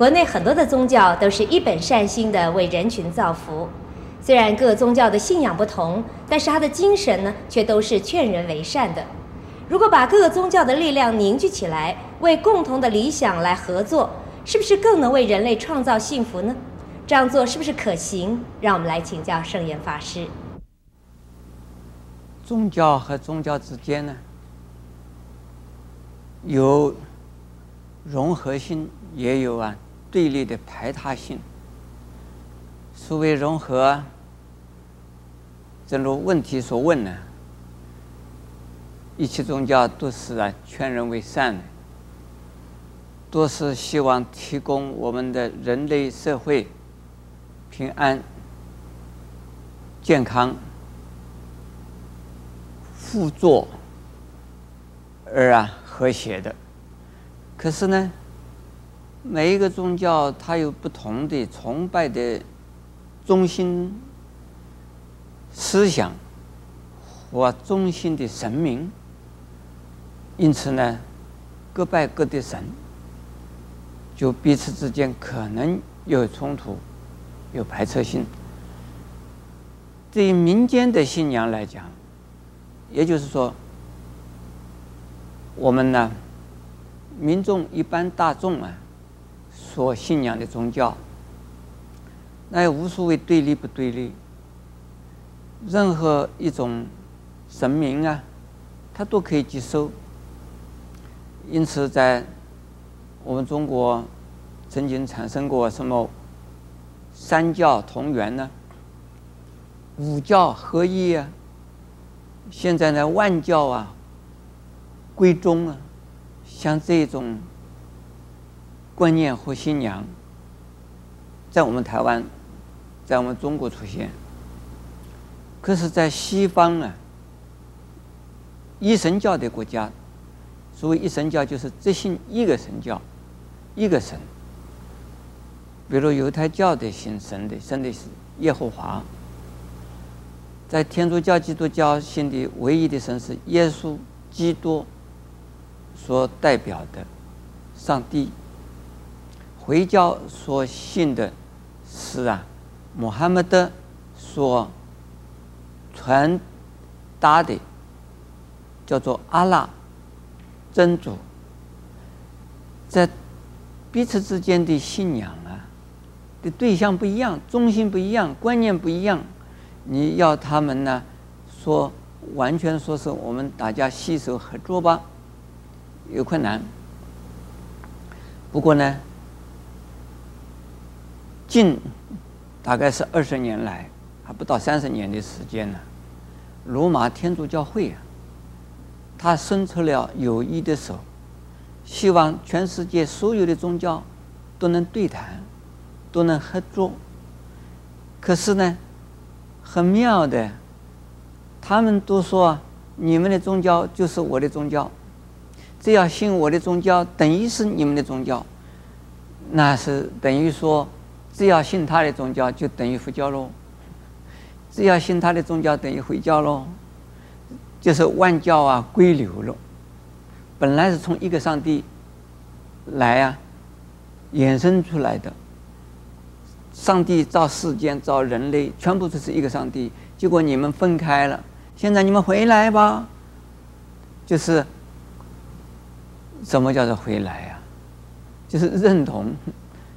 国内很多的宗教都是一本善心的为人群造福。虽然各宗教的信仰不同，但是他的精神呢，却都是劝人为善的。如果把各个宗教的力量凝聚起来，为共同的理想来合作，是不是更能为人类创造幸福呢？这样做是不是可行？让我们来请教圣严法师。宗教和宗教之间呢，有融合性，也有啊对立的排他性。所谓融合，正如问题所问呢，一切宗教都是啊劝人为善，都是希望提供我们的人类社会平安、健康、互助而啊和谐的。可是呢，每一个宗教它有不同的崇拜的。中心思想和中心的神明，因此呢，各拜各的神，就彼此之间可能有冲突，有排斥性。对于民间的信仰来讲，也就是说，我们呢，民众一般大众啊，所信仰的宗教。那也无所谓对立不对立，任何一种神明啊，他都可以接受。因此，在我们中国曾经产生过什么三教同源呢？五教合一啊！现在呢，万教啊归宗啊，像这种观念和信仰，在我们台湾。在我们中国出现，可是，在西方呢，一神教的国家，所谓一神教就是只信一个神教，一个神。比如犹太教的信神的，神的是耶和华；在天主教、基督教信的唯一的神是耶稣基督所代表的上帝；回教所信的是啊。穆罕默德所传达的叫做阿拉真主，在彼此之间的信仰啊的对象不一样，中心不一样，观念不一样，你要他们呢说完全说是我们大家携手合作吧，有困难。不过呢，近。大概是二十年来，还不到三十年的时间呢。罗马天主教会啊，他伸出了友谊的手，希望全世界所有的宗教都能对谈，都能合作。可是呢，很妙的，他们都说你们的宗教就是我的宗教，只要信我的宗教，等于是你们的宗教，那是等于说。只要信他的宗教，就等于佛教喽；只要信他的宗教，等于回教喽。就是万教啊归流了。本来是从一个上帝来啊衍生出来的。上帝造世间，造人类，全部都是一个上帝。结果你们分开了，现在你们回来吧。就是什么叫做回来呀？就是认同，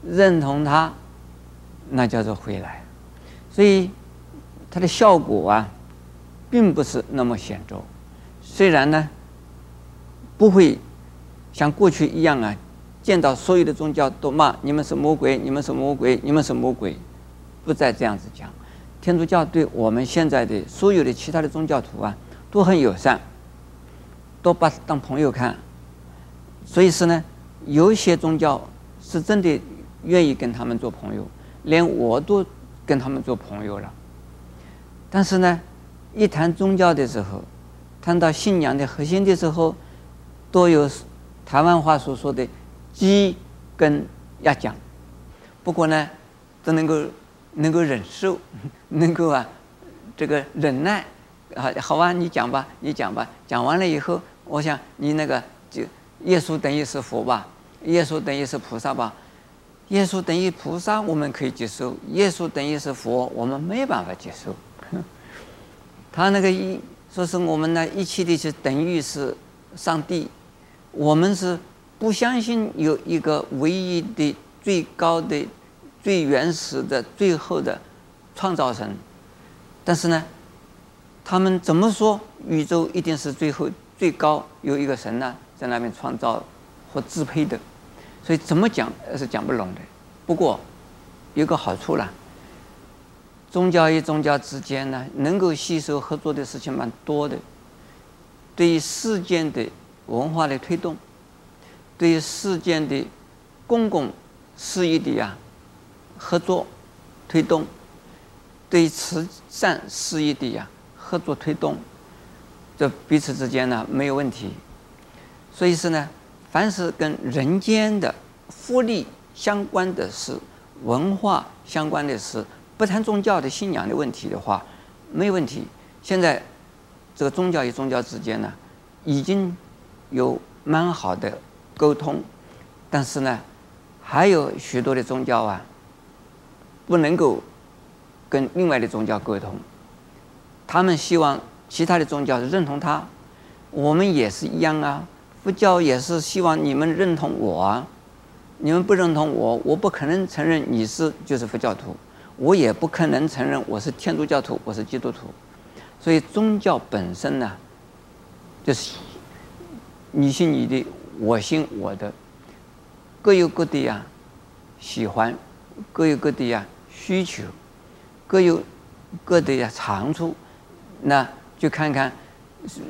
认同他。那叫做回来，所以它的效果啊，并不是那么显著。虽然呢，不会像过去一样啊，见到所有的宗教都骂你们是魔鬼，你们是魔鬼，你们是魔鬼，不再这样子讲。天主教对我们现在的所有的其他的宗教徒啊，都很友善，都把当朋友看。所以是呢，有一些宗教是真的愿意跟他们做朋友。连我都跟他们做朋友了，但是呢，一谈宗教的时候，谈到信仰的核心的时候，都有台湾话所说的“鸡跟鸭讲”。不过呢，都能够能够忍受，能够啊，这个忍耐啊，好吧，你讲吧，你讲吧。讲完了以后，我想你那个就耶稣等于是佛吧，耶稣等于是菩萨吧。耶稣等于菩萨，我们可以接受；耶稣等于是佛，我们没办法接受。他那个一说是我们呢一切的是等于是上帝，我们是不相信有一个唯一的、最高的、最原始的、最后的创造神。但是呢，他们怎么说宇宙一定是最后最高有一个神呢，在那边创造或支配的？所以怎么讲是讲不拢的。不过有个好处啦。宗教与宗教之间呢，能够吸收合作的事情蛮多的。对于世间的文化的推动，对于世间的公共事业的呀合作推动，对于慈善事业的呀合作推动，这彼此之间呢没有问题。所以是呢，凡是跟人间的福利相关的事，文化相关的事。不谈宗教的信仰的问题的话，没问题。现在这个宗教与宗教之间呢，已经有蛮好的沟通，但是呢，还有许多的宗教啊，不能够跟另外的宗教沟通。他们希望其他的宗教是认同他，我们也是一样啊。佛教也是希望你们认同我啊，你们不认同我，我不可能承认你是就是佛教徒。我也不可能承认我是天主教徒，我是基督徒，所以宗教本身呢，就是你信你的，我信我的，各有各的呀喜欢，各有各的呀需求，各有各的呀长处，那就看看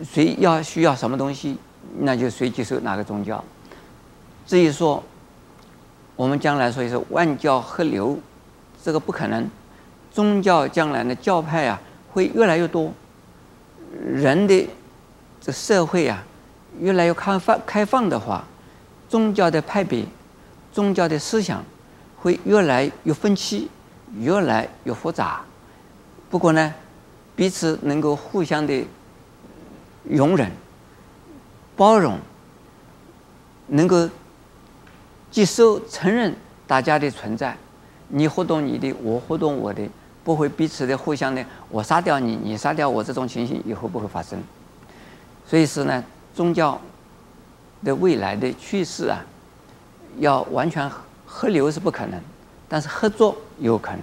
谁要需要什么东西，那就谁接受哪个宗教。至于说我们将来说是万教合流。这个不可能，宗教将来的教派啊会越来越多，人的这社会啊越来越开放开放的话，宗教的派别、宗教的思想会越来越分歧，越来越复杂。不过呢，彼此能够互相的容忍、包容，能够接受、承认大家的存在。你活动你的，我活动我的，不会彼此的互相的，我杀掉你，你杀掉我，这种情形以后不会发生。所以是呢，宗教的未来的趋势啊，要完全合流是不可能，但是合作有可能。